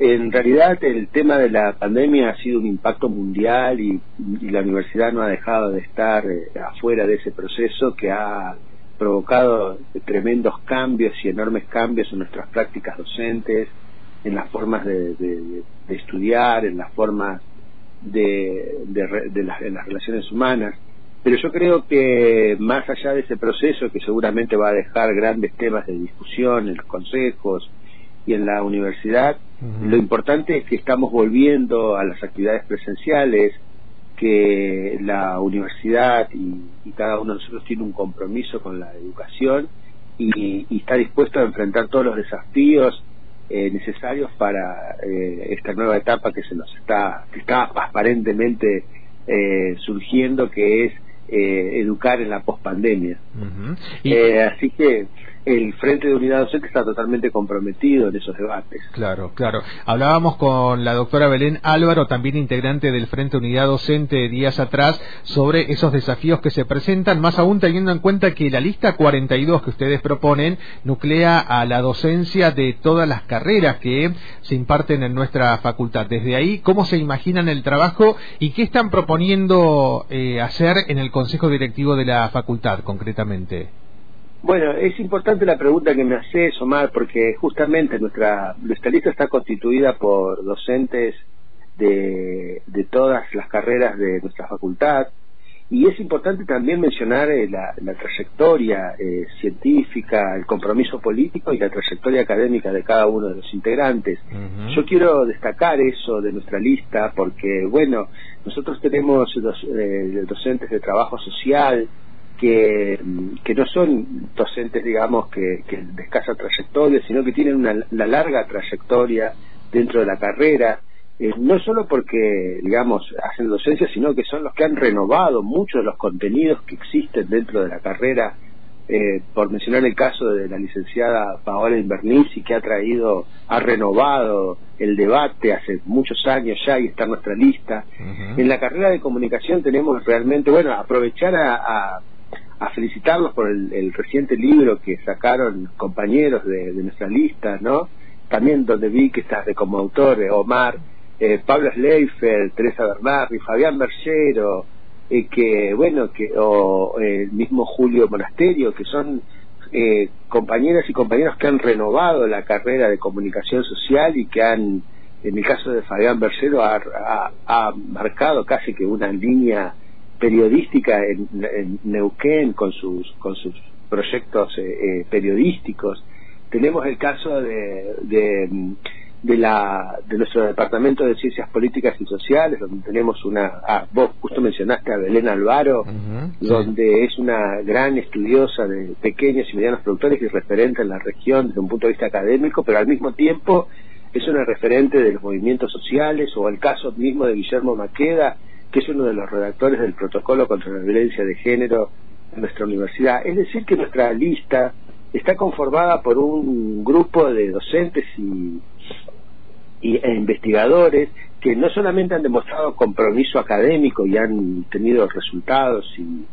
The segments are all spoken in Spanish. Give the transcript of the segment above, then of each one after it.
en realidad el tema de la pandemia ha sido un impacto mundial y, la universidad no ha dejado de estar eh, afuera de ese proceso que ha provocado tremendos cambios y enormes cambios en nuestras prácticas docentes, en las formas de, estudiar, en las formas de, las, de las relaciones humanas. Pero yo creo que más allá de ese proceso, que seguramente va a dejar grandes temas de discusión en los consejos y en la universidad, lo importante es que estamos volviendo a las actividades presenciales, que la universidad y, cada uno de nosotros tiene un compromiso con la educación y, está dispuesto a enfrentar todos los desafíos eh, necesarios para eh, esta nueva etapa que se nos está, que está aparentemente eh, surgiendo, que es educar en la pospandemia. así que el Frente de Unidad Docente está totalmente comprometido en esos debates. Claro, claro. Hablábamos con la doctora Belén Álvaro, también integrante del Frente de Unidad Docente días atrás, sobre esos desafíos que se presentan, más aún teniendo en cuenta que la lista 42 que ustedes proponen nuclea a la docencia de todas las carreras que se imparten en nuestra facultad. Desde ahí, ¿cómo se imaginan el trabajo y qué están proponiendo eh, hacer en el Consejo Directivo de la facultad concretamente? Bueno, es importante la pregunta que me haces, Omar, porque justamente nuestra, nuestra lista está constituida por docentes de, de todas las carreras de nuestra facultad y es importante también mencionar eh, la, trayectoria eh, científica, el compromiso político y la trayectoria académica de cada uno de los integrantes. Yo quiero destacar eso de nuestra lista porque, bueno, nosotros tenemos dos, eh, docentes de trabajo social, que, que no son docentes, digamos, que, que de escasa trayectoria, sino que tienen una, larga trayectoria dentro de la carrera, eh, no solo porque, digamos, hacen docencia, sino que son los que han renovado muchos de los contenidos que existen dentro de la carrera, eh, por mencionar el caso de la licenciada Paola Invernici, que ha traído, ha renovado el debate hace muchos años ya y está en nuestra lista. En la carrera de comunicación tenemos realmente, bueno, aprovechar a a felicitarlos por el, reciente libro que sacaron compañeros de, nuestra lista, ¿no? También donde vi que estás de como autor eh, Omar, eh, Pablo Schleifer, Teresa Bernardi, Fabián Bergero, eh, que bueno, que o el mismo Julio Monasterio, que son compañeras y compañeros que han renovado la carrera de comunicación social y que han, en el caso de Fabián Bergero, ha marcado casi que una línea periodística en, Neuquén con sus con sus proyectos eh, eh, periodísticos. Tenemos el caso de, de, la de nuestro departamento de ciencias políticas y sociales donde tenemos una ah, vos justo mencionaste a Belén Alvaro donde es una gran estudiosa de pequeños y medianos productores y referente en la región desde un punto de vista académico pero al mismo tiempo es una referente de los movimientos sociales o el caso mismo de Guillermo Maqueda que es uno de los redactores del protocolo contra la violencia de género en nuestra universidad. Es decir, que nuestra lista está conformada por un grupo de docentes y, e investigadores que no solamente han demostrado compromiso académico y han tenido resultados y,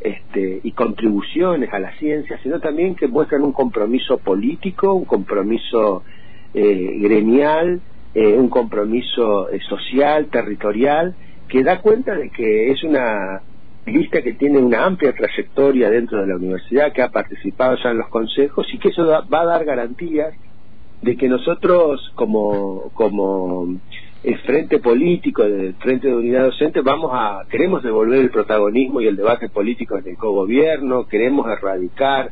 este, y contribuciones a la ciencia, sino también que muestran un compromiso político, un compromiso eh, gremial, eh, un compromiso eh, social, territorial, que da cuenta de que es una lista que tiene una amplia trayectoria dentro de la universidad, que ha participado ya en los consejos y que eso va a dar garantías de que nosotros como, como el frente político, el frente de unidad docente, vamos a, queremos devolver el protagonismo y el debate político en el cogobierno, queremos erradicar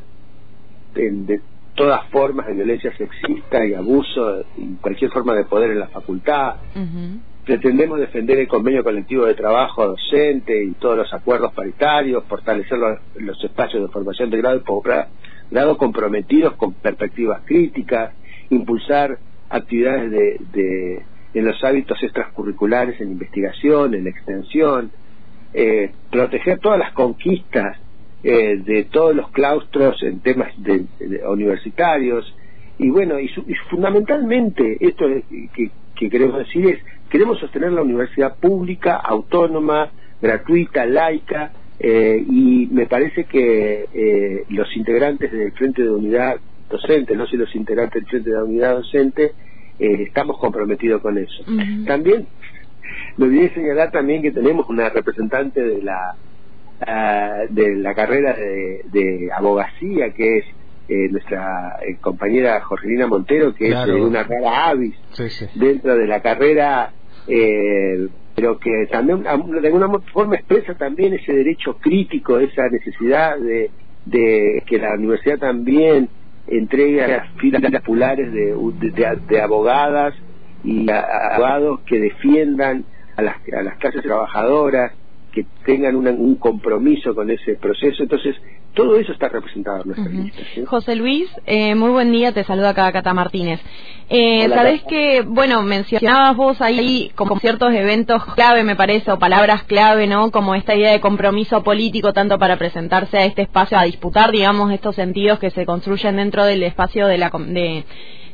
de, todas formas de violencia sexista y abuso y cualquier forma de poder en la facultad pretendemos defender el convenio colectivo de trabajo docente y todos los acuerdos paritarios, fortalecer los, espacios de formación de grado y posgrado comprometidos con perspectivas críticas, impulsar actividades de, en los hábitos extracurriculares, en investigación, en extensión, eh, proteger todas las conquistas eh, de todos los claustros en temas de, universitarios. Y bueno, y, fundamentalmente esto que, que queremos decir es Queremos sostener la universidad pública, autónoma, gratuita, laica, eh, y me parece que eh, los integrantes del Frente de Unidad Docente, no sé los integrantes del Frente de Unidad Docente, eh, estamos comprometidos con eso. También me olvidé señalar también que tenemos una representante de la ah, de la carrera de, abogacía que es eh, nuestra eh, compañera Jorgelina Montero que es una rara avis dentro de la carrera pero que también de alguna forma expresa también ese derecho crítico esa necesidad de, de que la universidad también entregue a las filas populares de, de, abogadas y abogados que defiendan a las, a las clases trabajadoras, que tengan un compromiso con ese proceso. Entonces, todo eso está representado en nuestra lista. José Luis, eh, muy buen día, te saluda acá Cata Martínez. Eh, Sabes que, bueno, mencionabas vos ahí como ciertos eventos clave, me parece, o palabras clave, ¿no? Como esta idea de compromiso político, tanto para presentarse a este espacio, a disputar, digamos, estos sentidos que se construyen dentro del espacio de la. De,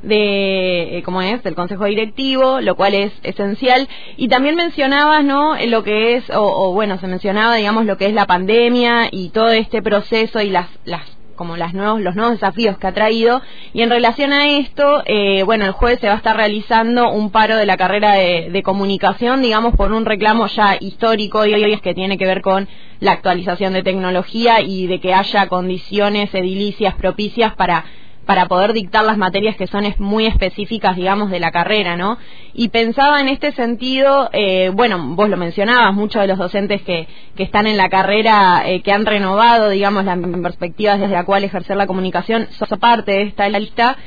de eh, cómo es del consejo directivo lo cual es esencial. Y también mencionabas no lo que es o, bueno se mencionaba digamos lo que es la pandemia y todo este proceso y las las como las nuevos, los nuevos desafíos que ha traído. Y en relación a esto, eh, bueno, el jueves se va a estar realizando un paro de la carrera de, de comunicación, digamos, por un reclamo ya histórico y hoy es que tiene que ver con la actualización de tecnología y de que haya condiciones edilicias propicias para para poder dictar las materias que son muy específicas, digamos, de la carrera, ¿no? Y pensaba en este sentido, eh, bueno, vos lo mencionabas, muchos de los docentes que, que están en la carrera, eh, que han renovado, digamos, las perspectivas desde la cual ejercer la comunicación, son parte de esta lista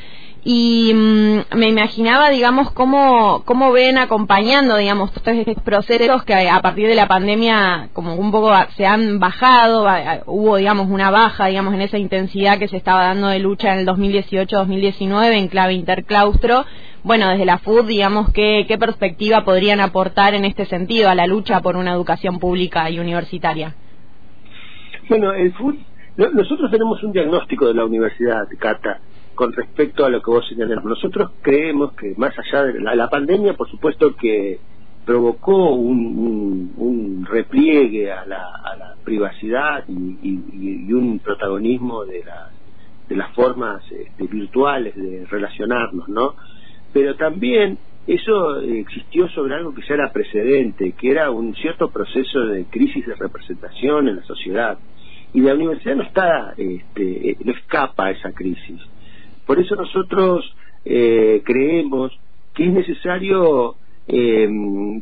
y mm, me imaginaba, digamos, cómo, cómo ven acompañando, digamos, todos estos procesos que a partir de la pandemia como un poco se han bajado, hubo, digamos, una baja, digamos, en esa intensidad que se estaba dando de lucha en el 2018-2019 en clave interclaustro. Bueno, desde la FUD, digamos, ¿qué, ¿qué perspectiva podrían aportar en este sentido a la lucha por una educación pública y universitaria? Bueno, el FUD, nosotros tenemos un diagnóstico de la universidad, Cata con respecto a lo que vos señalás. Nosotros creemos que más allá de la, pandemia, por supuesto que provocó un, un, repliegue a la, a la privacidad y, un protagonismo de, de las formas este, virtuales de relacionarnos, ¿no? Pero también eso existió sobre algo que ya era precedente, que era un cierto proceso de crisis de representación en la sociedad. Y la universidad no está, este, no escapa a esa crisis. Por eso nosotros eh, creemos que es necesario eh,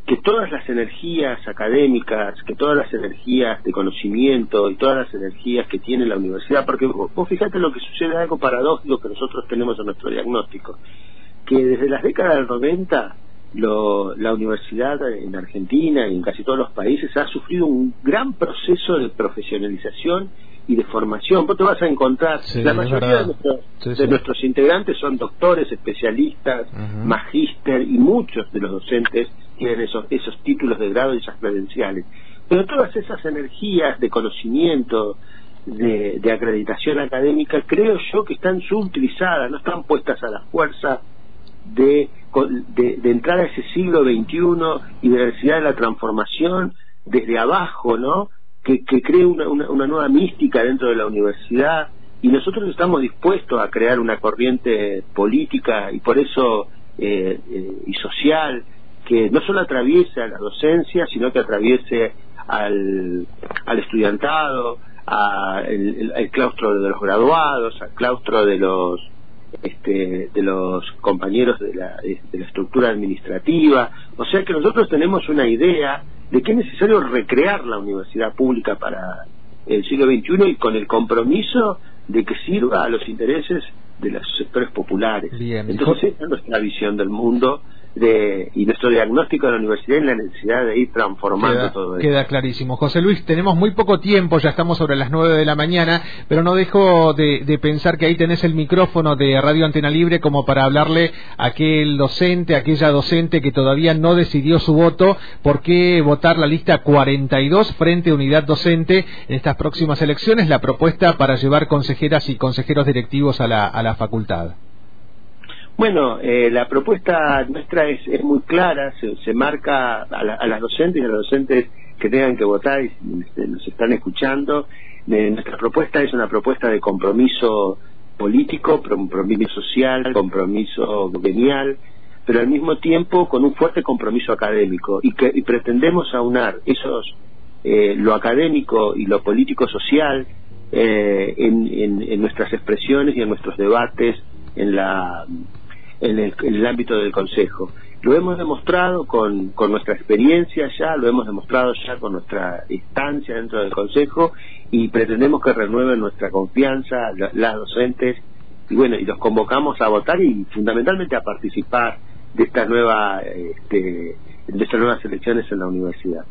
que todas las energías académicas, que todas las energías de conocimiento y todas las energías que tiene la universidad, porque vos, fíjate lo que sucede, algo paradójico que nosotros tenemos en nuestro diagnóstico, que desde las décadas del 90 la universidad en Argentina y en casi todos los países ha sufrido un gran proceso de profesionalización y de formación. Vos te vas a encontrar, la mayoría de, nuestros, integrantes son doctores, especialistas, magíster y muchos de los docentes tienen esos, esos títulos de grado y esas credenciales. Pero todas esas energías de conocimiento, de, de acreditación académica, creo yo que están subutilizadas, no están puestas a la fuerza de, de, de, entrar a ese siglo XXI y de la necesidad de la transformación desde abajo, ¿no? Que, que cree una, una, nueva mística dentro de la universidad y nosotros estamos dispuestos a crear una corriente política y por eso eh, eh, y social que no solo atraviese a la docencia sino que atraviese al, al estudiantado al claustro de los graduados al claustro de los este, de los compañeros de la, de la estructura administrativa. O sea que nosotros tenemos una idea de que es necesario recrear la universidad pública para el siglo XXI y con el compromiso de que sirva a los intereses de los sectores populares. Entonces, esa es nuestra visión del mundo de, y nuestro diagnóstico de la universidad en la necesidad de ir transformando todo eso. Queda clarísimo. José Luis, tenemos muy poco tiempo, ya estamos sobre las nueve de la mañana, pero no dejo de, pensar que ahí tenés el micrófono de Radio Antena Libre como para hablarle a aquel docente, aquella docente que todavía no decidió su voto, por qué votar la lista 42 frente a unidad docente en estas próximas elecciones, la propuesta para llevar consejeras y consejeros directivos a la, a la facultad. Bueno, eh, la propuesta nuestra es, es muy clara, se, marca a, las docentes y a los docentes que tengan que votar y este, nos están escuchando. Eh, nuestra propuesta es una propuesta de compromiso político, compromiso social, compromiso gremial, pero al mismo tiempo con un fuerte compromiso académico y que pretendemos aunar esos eh, lo académico y lo político social eh, en, nuestras expresiones y en nuestros debates en la en el, ámbito del Consejo. Lo hemos demostrado con, con nuestra experiencia ya, lo hemos demostrado ya con nuestra estancia dentro del Consejo y pretendemos que renueven nuestra confianza las docentes y bueno, y los convocamos a votar y fundamentalmente a participar de esta nueva este, de estas nuevas elecciones en la universidad.